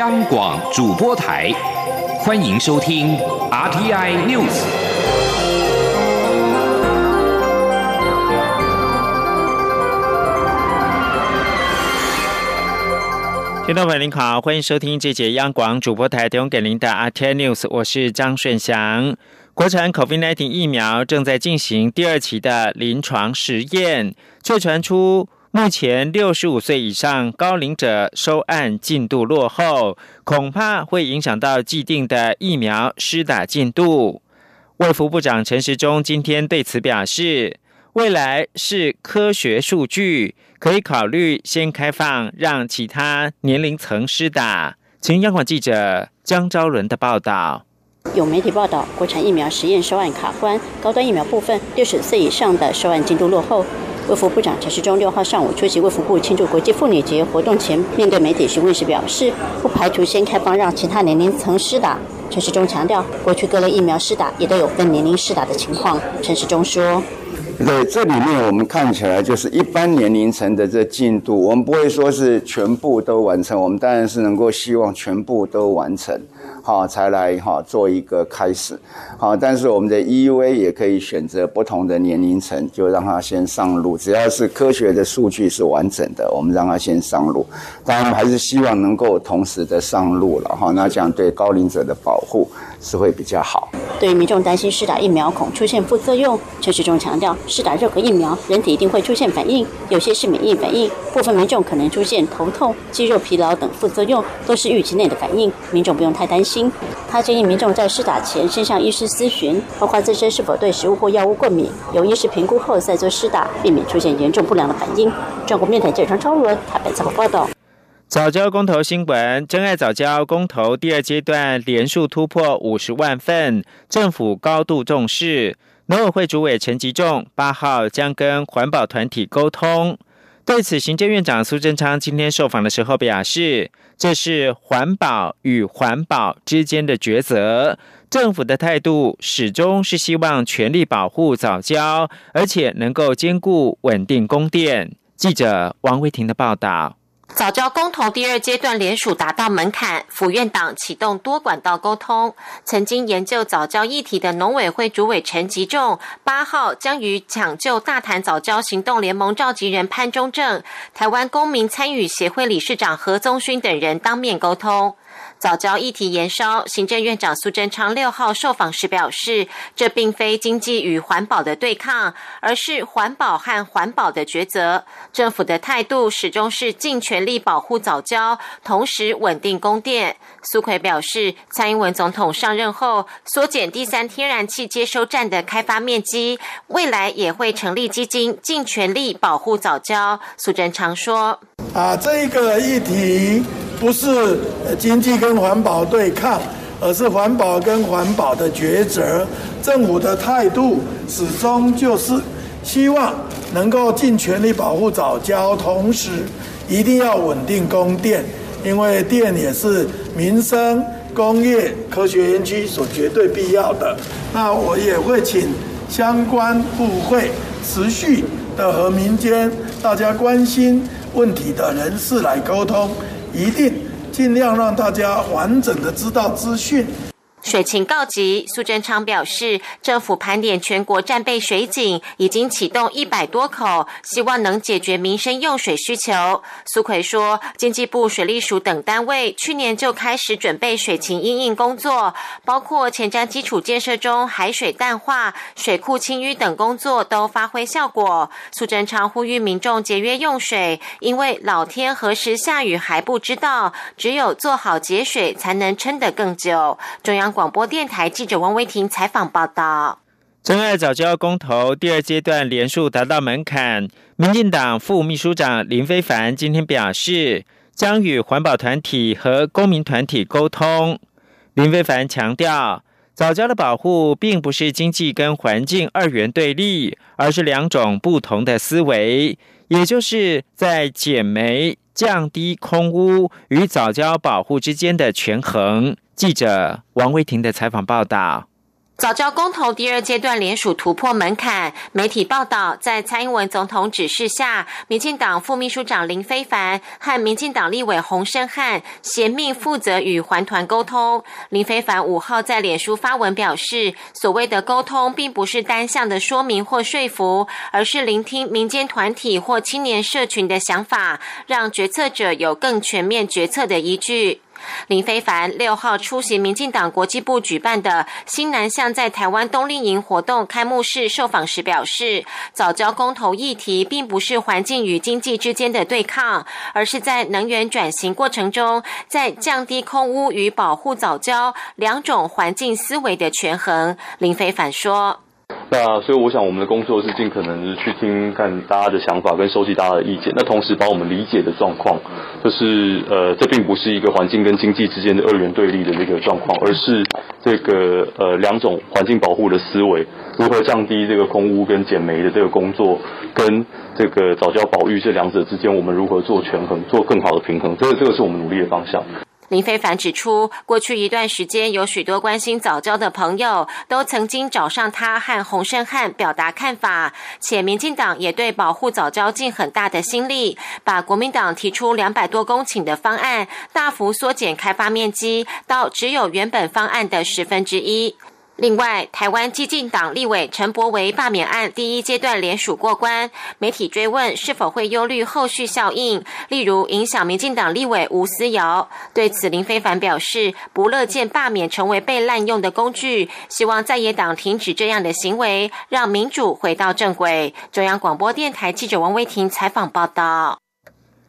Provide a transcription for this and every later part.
央广主播台，欢迎收听 RTI News。听众朋友您好，欢迎收听这节央广主播台提供给您的 RTI News，我是张顺祥。国产 COVID-19 疫苗正在进行第二期的临床实验，却传出。目前六十五岁以上高龄者收案进度落后，恐怕会影响到既定的疫苗施打进度。卫福部长陈时中今天对此表示，未来是科学数据，可以考虑先开放让其他年龄层施打。请央广记者江昭伦的报道。有媒体报道，国产疫苗实验收案卡关，高端疫苗部分六十岁以上的收案进度落后。卫福部长陈时中六号上午出席卫福部庆祝国际妇女节活动前，面对媒体询问时表示，不排除先开放让其他年龄层施打。陈时中强调，过去各类疫苗施打也都有分年龄施打的情况。陈时中说。对，这里面我们看起来就是一般年龄层的这进度，我们不会说是全部都完成，我们当然是能够希望全部都完成，好才来哈做一个开始，好，但是我们的 EUA 也可以选择不同的年龄层，就让它先上路，只要是科学的数据是完整的，我们让它先上路，当然还是希望能够同时的上路了哈，那这样对高龄者的保护是会比较好。对于民众担心施打疫苗恐出现副作用，陈时中强调。施打任何疫苗，人体一定会出现反应，有些是免疫反应，部分民众可能出现头痛、肌肉疲劳等副作用，都是预期内的反应，民众不用太担心。他建议民众在施打前先向医师咨询，包括自身是否对食物或药物过敏，由医师评估后再做施打，避免出现严重不良的反应。中国面台记者超伦台北采访报道。早教公投新闻：真爱早教公投第二阶段连数突破五十万份，政府高度重视。农委会主委陈吉仲八号将跟环保团体沟通。对此，行政院长苏贞昌今天受访的时候表示，这是环保与环保之间的抉择。政府的态度始终是希望全力保护早教，而且能够兼顾稳定供电。记者王维婷的报道。早教公投第二阶段联署达到门槛，府院党启动多管道沟通。曾经研究早教议题的农委会主委陈吉仲，八号将与抢救大潭早教行动联盟召集人潘中正、台湾公民参与协会理事长何宗勋等人当面沟通。早教议题延烧，行政院长苏贞昌六号受访时表示，这并非经济与环保的对抗，而是环保和环保的抉择。政府的态度始终是尽全力保护早教，同时稳定供电。苏奎表示，蔡英文总统上任后缩减第三天然气接收站的开发面积，未来也会成立基金，尽全力保护早教。苏贞昌说：“啊，这个议题。”不是经济跟环保对抗，而是环保跟环保的抉择。政府的态度始终就是希望能够尽全力保护早教，同时一定要稳定供电，因为电也是民生、工业、科学园区所绝对必要的。那我也会请相关部会持续的和民间大家关心问题的人士来沟通。一定尽量让大家完整的知道资讯。水情告急，苏贞昌表示，政府盘点全国战备水井，已经启动一百多口，希望能解决民生用水需求。苏奎说，经济部水利署等单位去年就开始准备水情应应工作，包括前瞻基础建设中海水淡化、水库清淤等工作都发挥效果。苏贞昌呼吁民众节约用水，因为老天何时下雨还不知道，只有做好节水，才能撑得更久。中央。广播电台记者王维婷采访报道：真爱早教公投第二阶段连数达到门槛，民进党副秘书长林非凡今天表示，将与环保团体和公民团体沟通。林非凡强调，早教的保护并不是经济跟环境二元对立，而是两种不同的思维，也就是在减煤、降低空屋与早交保护之间的权衡。记者王威婷的采访报道。早教公投第二阶段联署突破门槛。媒体报道，在蔡英文总统指示下，民进党副秘书长林非凡和民进党立委洪胜汉协命负责与环团沟通。林非凡五号在脸书发文表示，所谓的沟通并不是单向的说明或说服，而是聆听民间团体或青年社群的想法，让决策者有更全面决策的依据。林非凡六号出席民进党国际部举办的新南向在台湾冬令营活动开幕式受访时表示，早教公投议题并不是环境与经济之间的对抗，而是在能源转型过程中，在降低空污与保护早教两种环境思维的权衡。林非凡说。那所以我想，我们的工作是尽可能是去听看大家的想法，跟收集大家的意见。那同时把我们理解的状况，就是呃，这并不是一个环境跟经济之间的二元对立的这个状况，而是这个呃两种环境保护的思维，如何降低这个空污跟减煤的这个工作，跟这个早教保育这两者之间，我们如何做权衡，做更好的平衡。这个这个是我们努力的方向。林非凡指出，过去一段时间，有许多关心早教的朋友都曾经找上他和洪胜汉表达看法，且民进党也对保护早教尽很大的心力，把国民党提出两百多公顷的方案，大幅缩减开发面积，到只有原本方案的十分之一。另外，台湾激进党立委陈柏维罢免案第一阶段联署过关，媒体追问是否会忧虑后续效应，例如影响民进党立委吴思瑶。对此，林非凡表示不乐见罢免成为被滥用的工具，希望在野党停止这样的行为，让民主回到正轨。中央广播电台记者王威婷采访报道。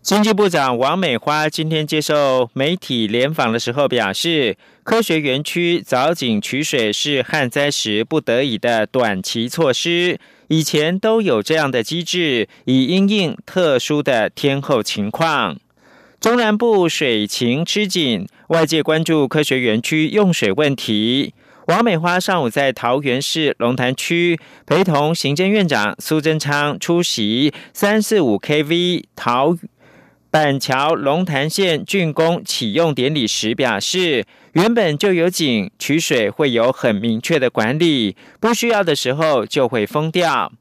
经济部长王美花今天接受媒体联访的时候表示，科学园区凿井取水是旱灾时不得已的短期措施，以前都有这样的机制，以应应特殊的天候情况。中南部水情吃紧，外界关注科学园区用水问题。王美花上午在桃园市龙潭区陪同行政院长苏贞昌出席三四五 KV 桃。板桥龙潭线竣工启用典礼时表示，原本就有井取水会有很明确的管理，不需要的时候就会封掉。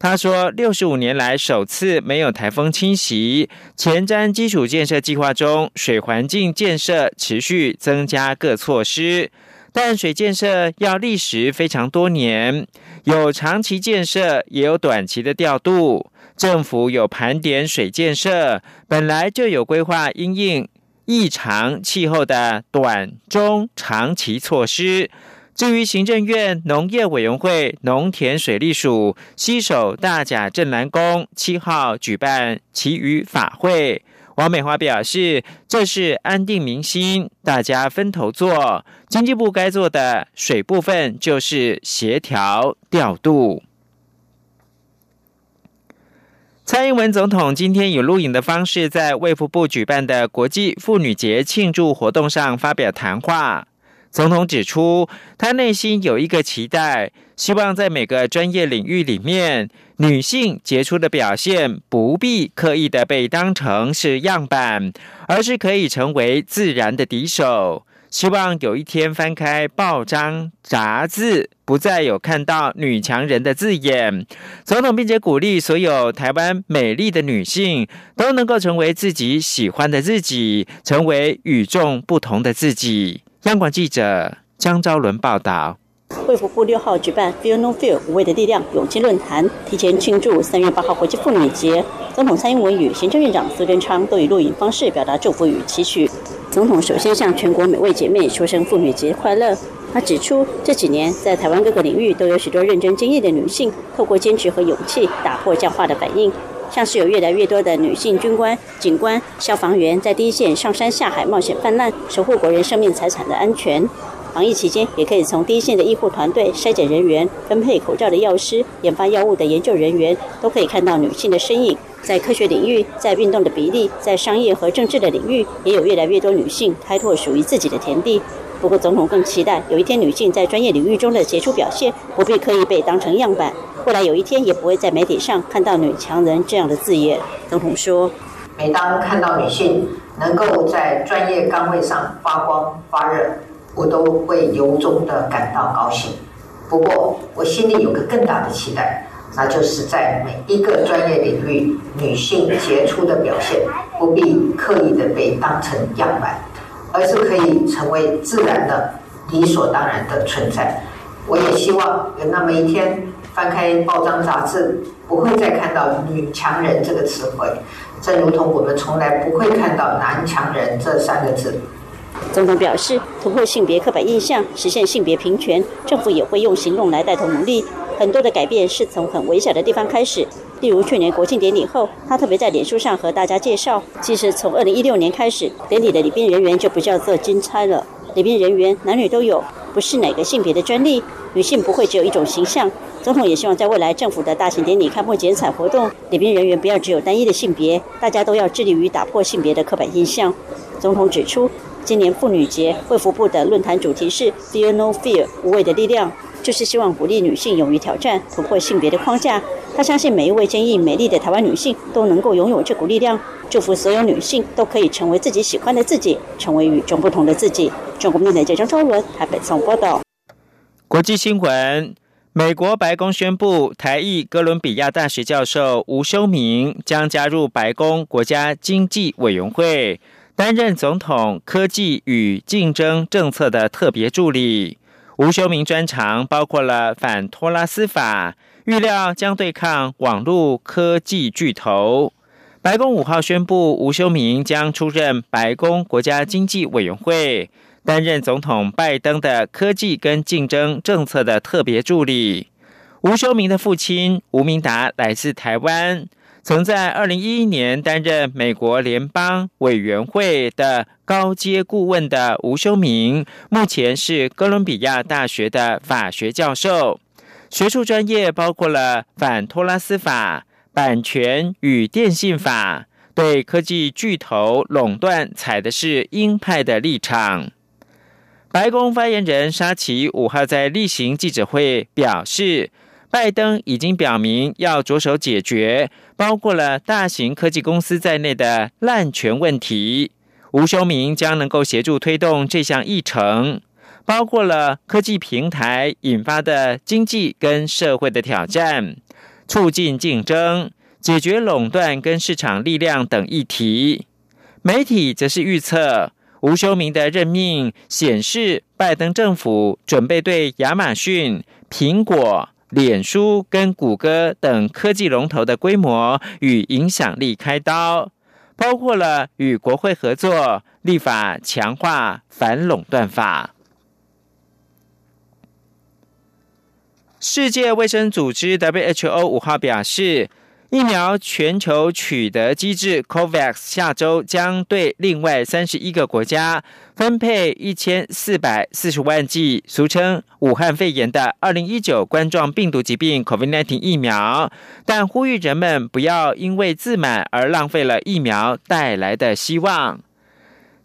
他说，六十五年来首次没有台风侵袭，前瞻基础建设计划中水环境建设持续增加各措施，淡水建设要历时非常多年，有长期建设，也有短期的调度。政府有盘点水建设，本来就有规划因应异常气候的短、中、长期措施。至于行政院农业委员会农田水利署西首大甲镇南宫七号举办其余法会，王美华表示，这是安定民心，大家分头做。经济部该做的水部分就是协调调度。蔡英文总统今天以录影的方式，在卫福部举办的国际妇女节庆祝活动上发表谈话。总统指出，他内心有一个期待，希望在每个专业领域里面，女性杰出的表现不必刻意的被当成是样板，而是可以成为自然的敌手。希望有一天翻开报章杂志，不再有看到“女强人”的字眼。总统并且鼓励所有台湾美丽的女性都能够成为自己喜欢的自己，成为与众不同的自己。央广记者张昭伦报道。卫福部六号举办 Feel No Fear 无畏的力量勇气论坛，提前庆祝三月八号国际妇女节。总统蔡英文与行政院长苏贞昌都以录影方式表达祝福与期许。总统首先向全国每位姐妹说声妇女节快乐。他指出，这几年在台湾各个领域都有许多认真敬业的女性，透过坚持和勇气打破僵化的反应。像是有越来越多的女性军官、警官、消防员在第一线上山下海冒险泛滥，守护国人生命财产的安全。防疫期间，也可以从第一线的医护团队、筛检人员、分配口罩的药师、研发药物的研究人员，都可以看到女性的身影。在科学领域，在运动的比例，在商业和政治的领域，也有越来越多女性开拓属于自己的田地。不过，总统更期待有一天女性在专业领域中的杰出表现，不必刻意被当成样板。未来有一天，也不会在媒体上看到“女强人”这样的字眼。总统说：“每当看到女性能够在专业岗位上发光发热，我都会由衷的感到高兴。不过我心里有个更大的期待，那就是在每一个专业领域，女性杰出的表现不必刻意的被当成样板，而是可以成为自然的、理所当然的存在。我也希望有那么一天，翻开报章杂志，不会再看到“女强人”这个词汇，正如同我们从来不会看到“男强人”这三个字。总统表示，突破性别刻板印象，实现性别平权，政府也会用行动来带头努力。很多的改变是从很微小的地方开始，例如去年国庆典礼后，他特别在脸书上和大家介绍，其实从二零一六年开始，典礼的礼宾人员就不叫做金钗了，礼宾人员男女都有，不是哪个性别的专利，女性不会只有一种形象。总统也希望在未来政府的大型典礼开幕剪彩活动，礼宾人员不要只有单一的性别，大家都要致力于打破性别的刻板印象。总统指出。今年妇女节，卫福部的论坛主题是 “Fear No Fear”，无畏的力量，就是希望鼓励女性勇于挑战，突破性别的框架。他相信每一位坚毅美丽的台湾女性都能够拥有这股力量。祝福所有女性都可以成为自己喜欢的自己，成为与众不同的自己。中国面台记者张伦台北送报道。国际新闻：美国白宫宣布，台裔哥伦比亚大学教授吴修明将加入白宫国家经济委员会。担任总统科技与竞争政策的特别助理，吴修明专长包括了反托拉斯法，预料将对抗网络科技巨头。白宫五号宣布，吴修明将出任白宫国家经济委员会，担任总统拜登的科技跟竞争政策的特别助理。吴修明的父亲吴明达来自台湾。曾在二零一一年担任美国联邦委员会的高阶顾问的吴修明，目前是哥伦比亚大学的法学教授，学术专业包括了反托拉斯法、版权与电信法，对科技巨头垄断采的是鹰派的立场。白宫发言人沙奇五号在例行记者会表示。拜登已经表明要着手解决包括了大型科技公司在内的滥权问题。吴修明将能够协助推动这项议程，包括了科技平台引发的经济跟社会的挑战，促进竞争、解决垄断跟市场力量等议题。媒体则是预测，吴修明的任命显示，拜登政府准备对亚马逊、苹果。脸书跟谷歌等科技龙头的规模与影响力开刀，包括了与国会合作立法强化反垄断法。世界卫生组织 WHO 五号表示。疫苗全球取得机制 COVAX 下周将对另外三十一个国家分配一千四百四十万剂，俗称武汉肺炎的二零一九冠状病毒疾病 COVID-19 疫苗，但呼吁人们不要因为自满而浪费了疫苗带来的希望。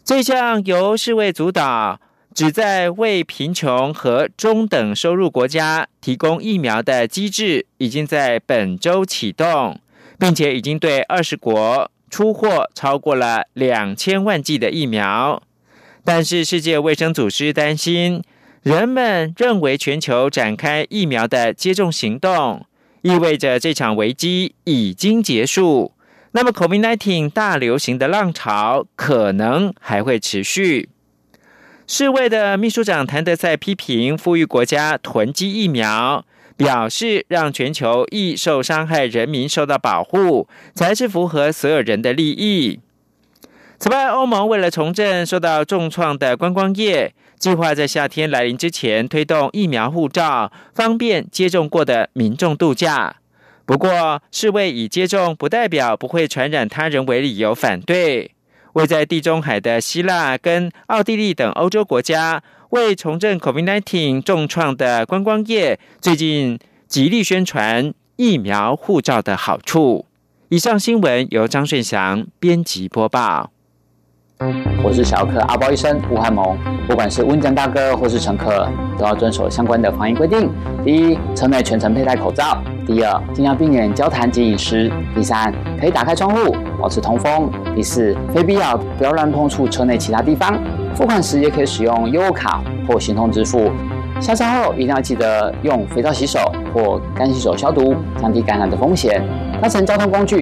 这项由世卫主导。旨在为贫穷和中等收入国家提供疫苗的机制，已经在本周启动，并且已经对二十国出货超过了两千万剂的疫苗。但是，世界卫生组织担心，人们认为全球展开疫苗的接种行动，意味着这场危机已经结束。那么，COVID-19 大流行的浪潮可能还会持续。世卫的秘书长谭德赛批评富裕国家囤积疫苗，表示让全球易受伤害人民受到保护，才是符合所有人的利益。此外，欧盟为了重振受到重创的观光业，计划在夏天来临之前推动疫苗护照，方便接种过的民众度假。不过，世卫以接种不代表不会传染他人为理由反对。位在地中海的希腊跟奥地利等欧洲国家，为重振 COVID-19 重创的观光业，最近极力宣传疫苗护照的好处。以上新闻由张顺祥编辑播报。我是小客阿包医生吴汉蒙。不管是温江大哥或是乘客，都要遵守相关的防疫规定。第一，车内全程佩戴口罩；第二，尽量避免交谈及饮食；第三，可以打开窗户，保持通风；第四，非必要不要乱碰触车内其他地方。付款时也可以使用优卡或行动支付。下车后一定要记得用肥皂洗手或干洗手消毒，降低感染的风险。搭乘交通工具